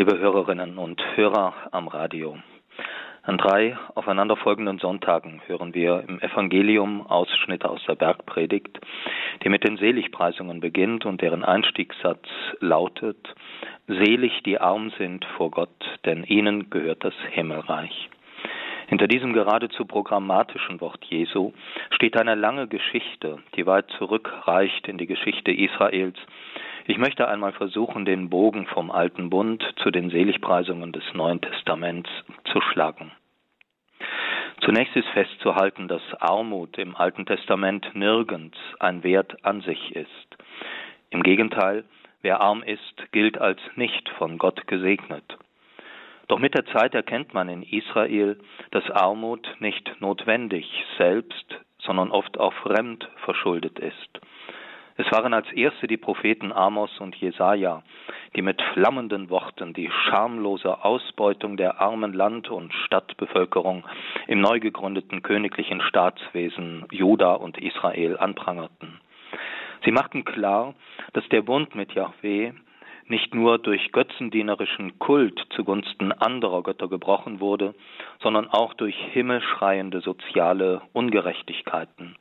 liebe Hörerinnen und Hörer am Radio. An drei aufeinanderfolgenden Sonntagen hören wir im Evangelium Ausschnitte aus der Bergpredigt, die mit den Seligpreisungen beginnt und deren Einstiegssatz lautet, Selig die arm sind vor Gott, denn ihnen gehört das Himmelreich. Hinter diesem geradezu programmatischen Wort Jesu steht eine lange Geschichte, die weit zurückreicht in die Geschichte Israels. Ich möchte einmal versuchen, den Bogen vom Alten Bund zu den Seligpreisungen des Neuen Testaments zu schlagen. Zunächst ist festzuhalten, dass Armut im Alten Testament nirgends ein Wert an sich ist. Im Gegenteil, wer arm ist, gilt als nicht von Gott gesegnet. Doch mit der Zeit erkennt man in Israel, dass Armut nicht notwendig selbst, sondern oft auch fremd verschuldet ist. Es waren als erste die Propheten Amos und Jesaja, die mit flammenden Worten die schamlose Ausbeutung der armen Land- und Stadtbevölkerung im neu gegründeten königlichen Staatswesen Juda und Israel anprangerten. Sie machten klar, dass der Bund mit Yahweh nicht nur durch götzendienerischen Kult zugunsten anderer Götter gebrochen wurde, sondern auch durch himmelschreiende soziale Ungerechtigkeiten.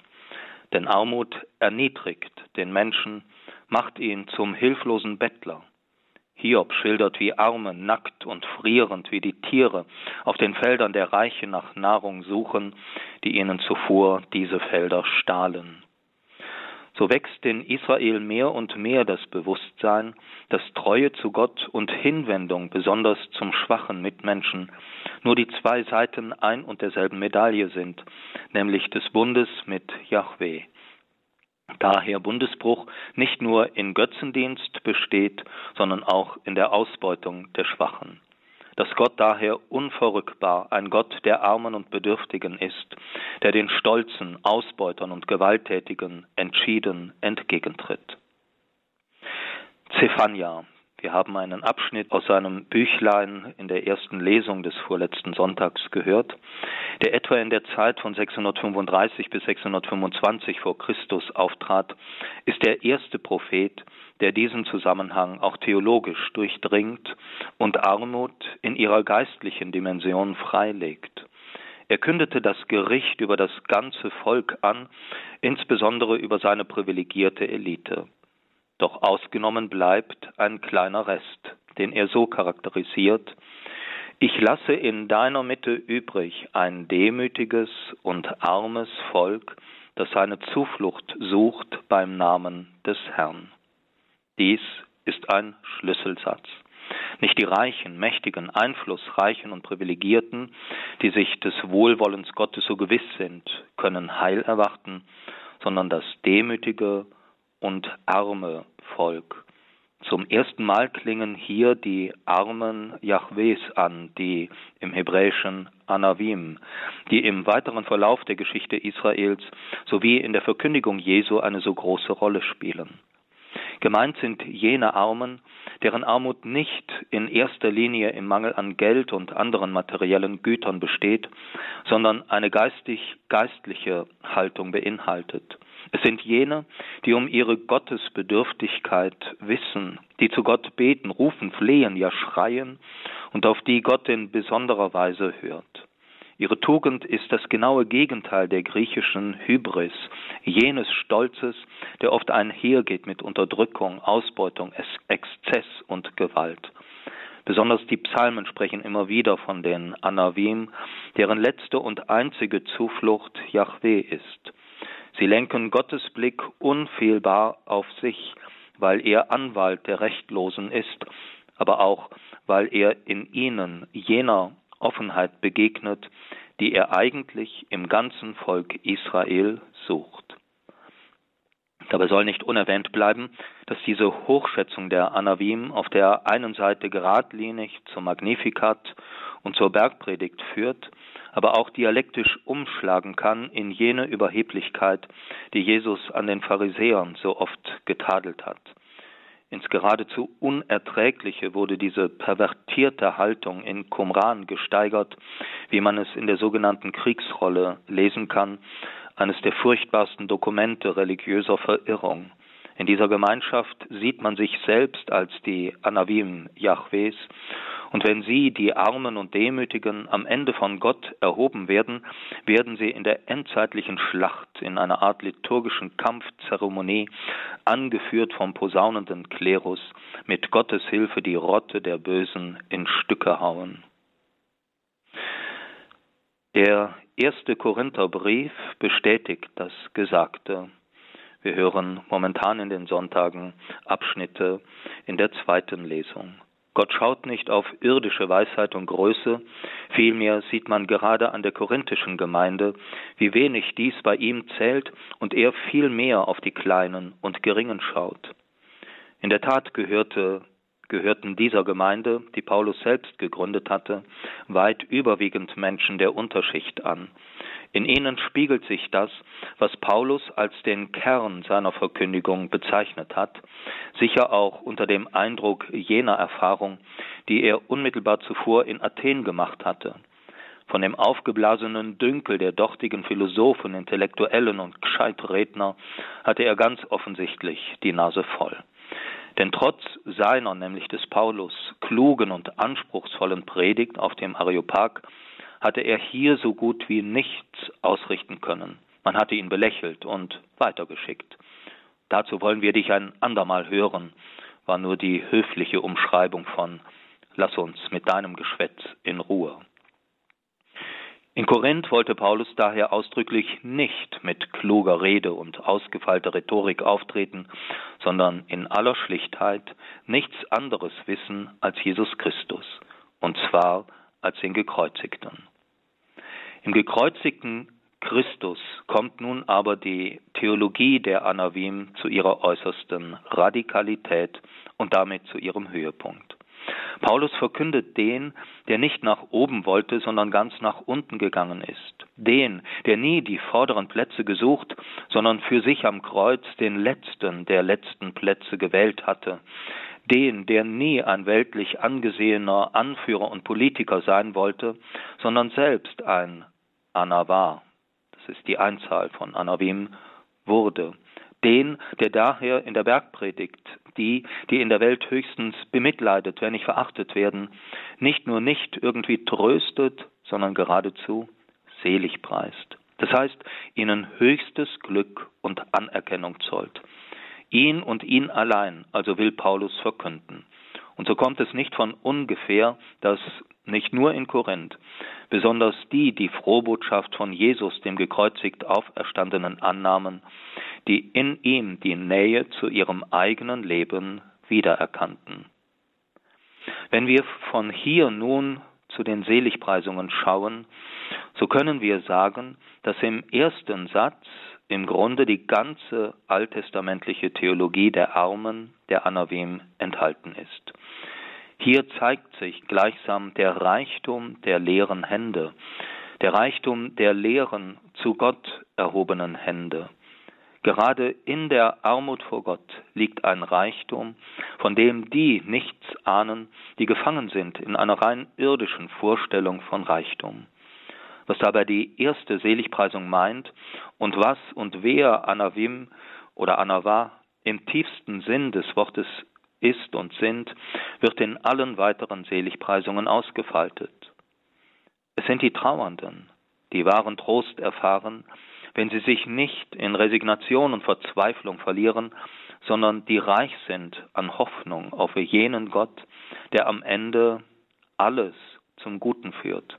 Denn Armut erniedrigt den Menschen, macht ihn zum hilflosen Bettler. Hiob schildert, wie Arme nackt und frierend wie die Tiere auf den Feldern der Reiche nach Nahrung suchen, die ihnen zuvor diese Felder stahlen. So wächst in Israel mehr und mehr das Bewusstsein, dass Treue zu Gott und Hinwendung besonders zum schwachen Mitmenschen nur die zwei Seiten ein und derselben Medaille sind, nämlich des Bundes mit Yahweh. Daher Bundesbruch nicht nur in Götzendienst besteht, sondern auch in der Ausbeutung der Schwachen dass Gott daher unverrückbar ein Gott der Armen und Bedürftigen ist, der den Stolzen, Ausbeutern und Gewalttätigen entschieden entgegentritt. Zephania, wir haben einen Abschnitt aus seinem Büchlein in der ersten Lesung des vorletzten Sonntags gehört, der etwa in der Zeit von 635 bis 625 vor Christus auftrat, ist der erste Prophet, der diesen Zusammenhang auch theologisch durchdringt und Armut in ihrer geistlichen Dimension freilegt. Er kündete das Gericht über das ganze Volk an, insbesondere über seine privilegierte Elite. Doch ausgenommen bleibt ein kleiner Rest, den er so charakterisiert Ich lasse in deiner Mitte übrig ein demütiges und armes Volk, das seine Zuflucht sucht beim Namen des Herrn. Dies ist ein Schlüsselsatz. Nicht die Reichen, Mächtigen, Einflussreichen und Privilegierten, die sich des Wohlwollens Gottes so gewiss sind, können Heil erwarten, sondern das demütige und arme Volk. Zum ersten Mal klingen hier die Armen Jahwes an, die im Hebräischen Anavim, die im weiteren Verlauf der Geschichte Israels sowie in der Verkündigung Jesu eine so große Rolle spielen. Gemeint sind jene Armen, deren Armut nicht in erster Linie im Mangel an Geld und anderen materiellen Gütern besteht, sondern eine geistig-geistliche Haltung beinhaltet. Es sind jene, die um ihre Gottesbedürftigkeit wissen, die zu Gott beten, rufen, flehen, ja schreien und auf die Gott in besonderer Weise hört. Ihre Tugend ist das genaue Gegenteil der griechischen Hybris, jenes Stolzes, der oft einhergeht mit Unterdrückung, Ausbeutung, Exzess und Gewalt. Besonders die Psalmen sprechen immer wieder von den Anavim, deren letzte und einzige Zuflucht Yahweh ist. Sie lenken Gottes Blick unfehlbar auf sich, weil er Anwalt der Rechtlosen ist, aber auch, weil er in ihnen jener Offenheit begegnet, die er eigentlich im ganzen Volk Israel sucht. Dabei soll nicht unerwähnt bleiben, dass diese Hochschätzung der Anavim auf der einen Seite geradlinig zum Magnificat und zur Bergpredigt führt, aber auch dialektisch umschlagen kann in jene Überheblichkeit, die Jesus an den Pharisäern so oft getadelt hat. Ins geradezu Unerträgliche wurde diese pervertierte Haltung in Qumran gesteigert, wie man es in der sogenannten Kriegsrolle lesen kann, eines der furchtbarsten Dokumente religiöser Verirrung. In dieser Gemeinschaft sieht man sich selbst als die Anavim Jahwes Und wenn sie, die Armen und Demütigen, am Ende von Gott erhoben werden, werden sie in der endzeitlichen Schlacht, in einer Art liturgischen Kampfzeremonie, angeführt vom posaunenden Klerus, mit Gottes Hilfe die Rotte der Bösen in Stücke hauen. Der erste Korintherbrief bestätigt das Gesagte. Wir hören momentan in den Sonntagen Abschnitte in der zweiten Lesung. Gott schaut nicht auf irdische Weisheit und Größe, vielmehr sieht man gerade an der korinthischen Gemeinde, wie wenig dies bei ihm zählt und er viel mehr auf die Kleinen und Geringen schaut. In der Tat gehörte, gehörten dieser Gemeinde, die Paulus selbst gegründet hatte, weit überwiegend Menschen der Unterschicht an, in ihnen spiegelt sich das, was Paulus als den Kern seiner Verkündigung bezeichnet hat, sicher auch unter dem Eindruck jener Erfahrung, die er unmittelbar zuvor in Athen gemacht hatte. Von dem aufgeblasenen Dünkel der dortigen Philosophen, Intellektuellen und Gescheitredner hatte er ganz offensichtlich die Nase voll. Denn trotz seiner, nämlich des Paulus, klugen und anspruchsvollen Predigt auf dem Areopag hatte er hier so gut wie nichts ausrichten können. Man hatte ihn belächelt und weitergeschickt. Dazu wollen wir dich ein andermal hören, war nur die höfliche Umschreibung von Lass uns mit deinem Geschwätz in Ruhe. In Korinth wollte Paulus daher ausdrücklich nicht mit kluger Rede und ausgefeilter Rhetorik auftreten, sondern in aller Schlichtheit nichts anderes wissen als Jesus Christus, und zwar als den Gekreuzigten. Im gekreuzigten Christus kommt nun aber die Theologie der Anavim zu ihrer äußersten Radikalität und damit zu ihrem Höhepunkt. Paulus verkündet den, der nicht nach oben wollte, sondern ganz nach unten gegangen ist. Den, der nie die vorderen Plätze gesucht, sondern für sich am Kreuz den letzten der letzten Plätze gewählt hatte den, der nie ein weltlich angesehener Anführer und Politiker sein wollte, sondern selbst ein Anava, das ist die Einzahl von Anavim, wurde. Den, der daher in der Bergpredigt die, die in der Welt höchstens bemitleidet, wenn nicht verachtet werden, nicht nur nicht irgendwie tröstet, sondern geradezu selig preist. Das heißt, ihnen höchstes Glück und Anerkennung zollt. Ihn und ihn allein, also will Paulus verkünden. Und so kommt es nicht von ungefähr, dass nicht nur in Korinth, besonders die, die Frohbotschaft von Jesus, dem gekreuzigt Auferstandenen, annahmen, die in ihm die Nähe zu ihrem eigenen Leben wiedererkannten. Wenn wir von hier nun zu den Seligpreisungen schauen, so können wir sagen, dass im ersten Satz im Grunde die ganze alttestamentliche Theologie der Armen, der Anavim, enthalten ist. Hier zeigt sich gleichsam der Reichtum der leeren Hände, der Reichtum der leeren, zu Gott erhobenen Hände. Gerade in der Armut vor Gott liegt ein Reichtum, von dem die nichts ahnen, die gefangen sind in einer rein irdischen Vorstellung von Reichtum was dabei die erste Seligpreisung meint und was und wer Anavim oder Anava im tiefsten Sinn des Wortes ist und sind, wird in allen weiteren Seligpreisungen ausgefaltet. Es sind die Trauernden, die wahren Trost erfahren, wenn sie sich nicht in Resignation und Verzweiflung verlieren, sondern die reich sind an Hoffnung auf jenen Gott, der am Ende alles zum Guten führt.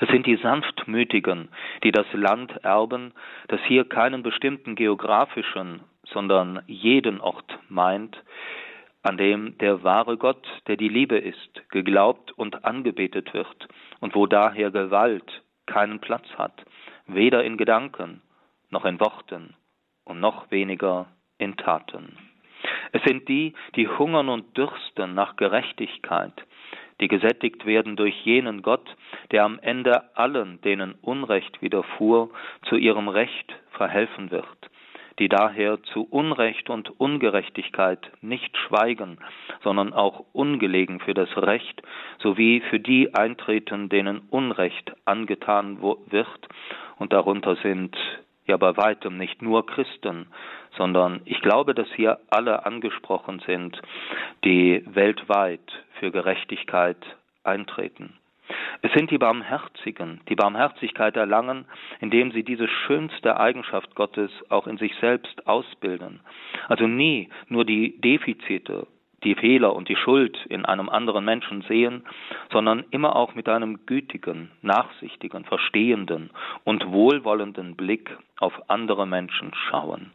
Es sind die Sanftmütigen, die das Land erben, das hier keinen bestimmten geografischen, sondern jeden Ort meint, an dem der wahre Gott, der die Liebe ist, geglaubt und angebetet wird, und wo daher Gewalt keinen Platz hat, weder in Gedanken noch in Worten und noch weniger in Taten. Es sind die, die hungern und dürsten nach Gerechtigkeit, die gesättigt werden durch jenen Gott, der am Ende allen, denen Unrecht widerfuhr, zu ihrem Recht verhelfen wird, die daher zu Unrecht und Ungerechtigkeit nicht schweigen, sondern auch ungelegen für das Recht sowie für die eintreten, denen Unrecht angetan wird, und darunter sind ja bei weitem nicht nur Christen, sondern ich glaube, dass hier alle angesprochen sind, die weltweit für Gerechtigkeit eintreten. Es sind die Barmherzigen, die Barmherzigkeit erlangen, indem sie diese schönste Eigenschaft Gottes auch in sich selbst ausbilden. Also nie nur die Defizite, die Fehler und die Schuld in einem anderen Menschen sehen, sondern immer auch mit einem gütigen, nachsichtigen, verstehenden und wohlwollenden Blick auf andere Menschen schauen.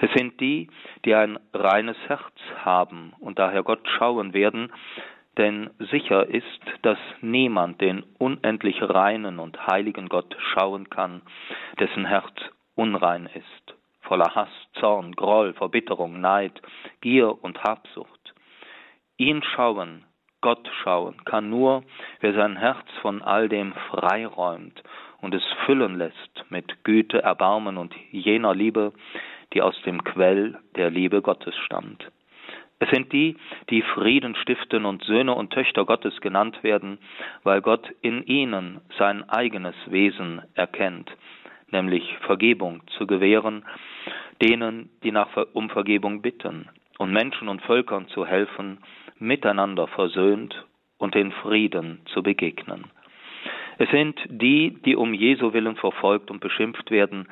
Es sind die, die ein reines Herz haben und daher Gott schauen werden, denn sicher ist, dass niemand den unendlich reinen und heiligen Gott schauen kann, dessen Herz unrein ist, voller Hass, Zorn, Groll, Verbitterung, Neid, Gier und Habsucht. Ihn schauen, Gott schauen, kann nur, wer sein Herz von all dem freiräumt und es füllen lässt mit Güte, Erbarmen und jener Liebe, die aus dem Quell der Liebe Gottes stammt. Es sind die, die Frieden stiften und Söhne und Töchter Gottes genannt werden, weil Gott in ihnen sein eigenes Wesen erkennt, nämlich Vergebung zu gewähren, denen, die nach um Vergebung bitten, und Menschen und Völkern zu helfen, miteinander versöhnt und in Frieden zu begegnen. Es sind die, die um Jesu willen verfolgt und beschimpft werden,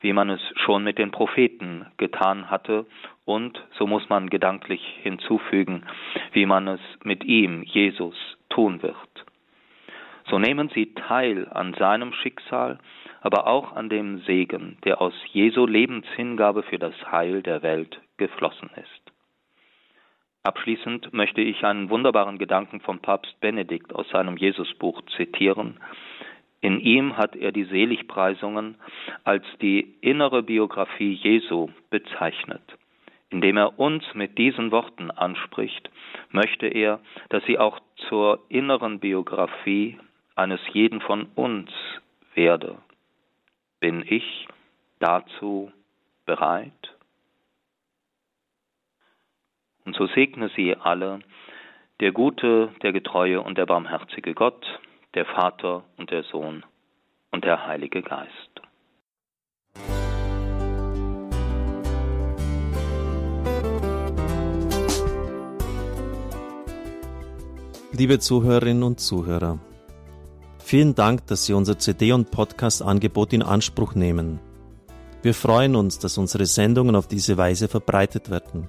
wie man es schon mit den Propheten getan hatte und, so muss man gedanklich hinzufügen, wie man es mit ihm, Jesus, tun wird. So nehmen sie teil an seinem Schicksal, aber auch an dem Segen, der aus Jesu Lebenshingabe für das Heil der Welt geflossen ist. Abschließend möchte ich einen wunderbaren Gedanken vom Papst Benedikt aus seinem Jesusbuch zitieren, in ihm hat er die Seligpreisungen als die innere Biografie Jesu bezeichnet. Indem er uns mit diesen Worten anspricht, möchte er, dass sie auch zur inneren Biografie eines jeden von uns werde. Bin ich dazu bereit? Und so segne sie alle, der gute, der getreue und der barmherzige Gott, der Vater und der Sohn und der Heilige Geist. Liebe Zuhörerinnen und Zuhörer, vielen Dank, dass Sie unser CD- und Podcast-Angebot in Anspruch nehmen. Wir freuen uns, dass unsere Sendungen auf diese Weise verbreitet werden.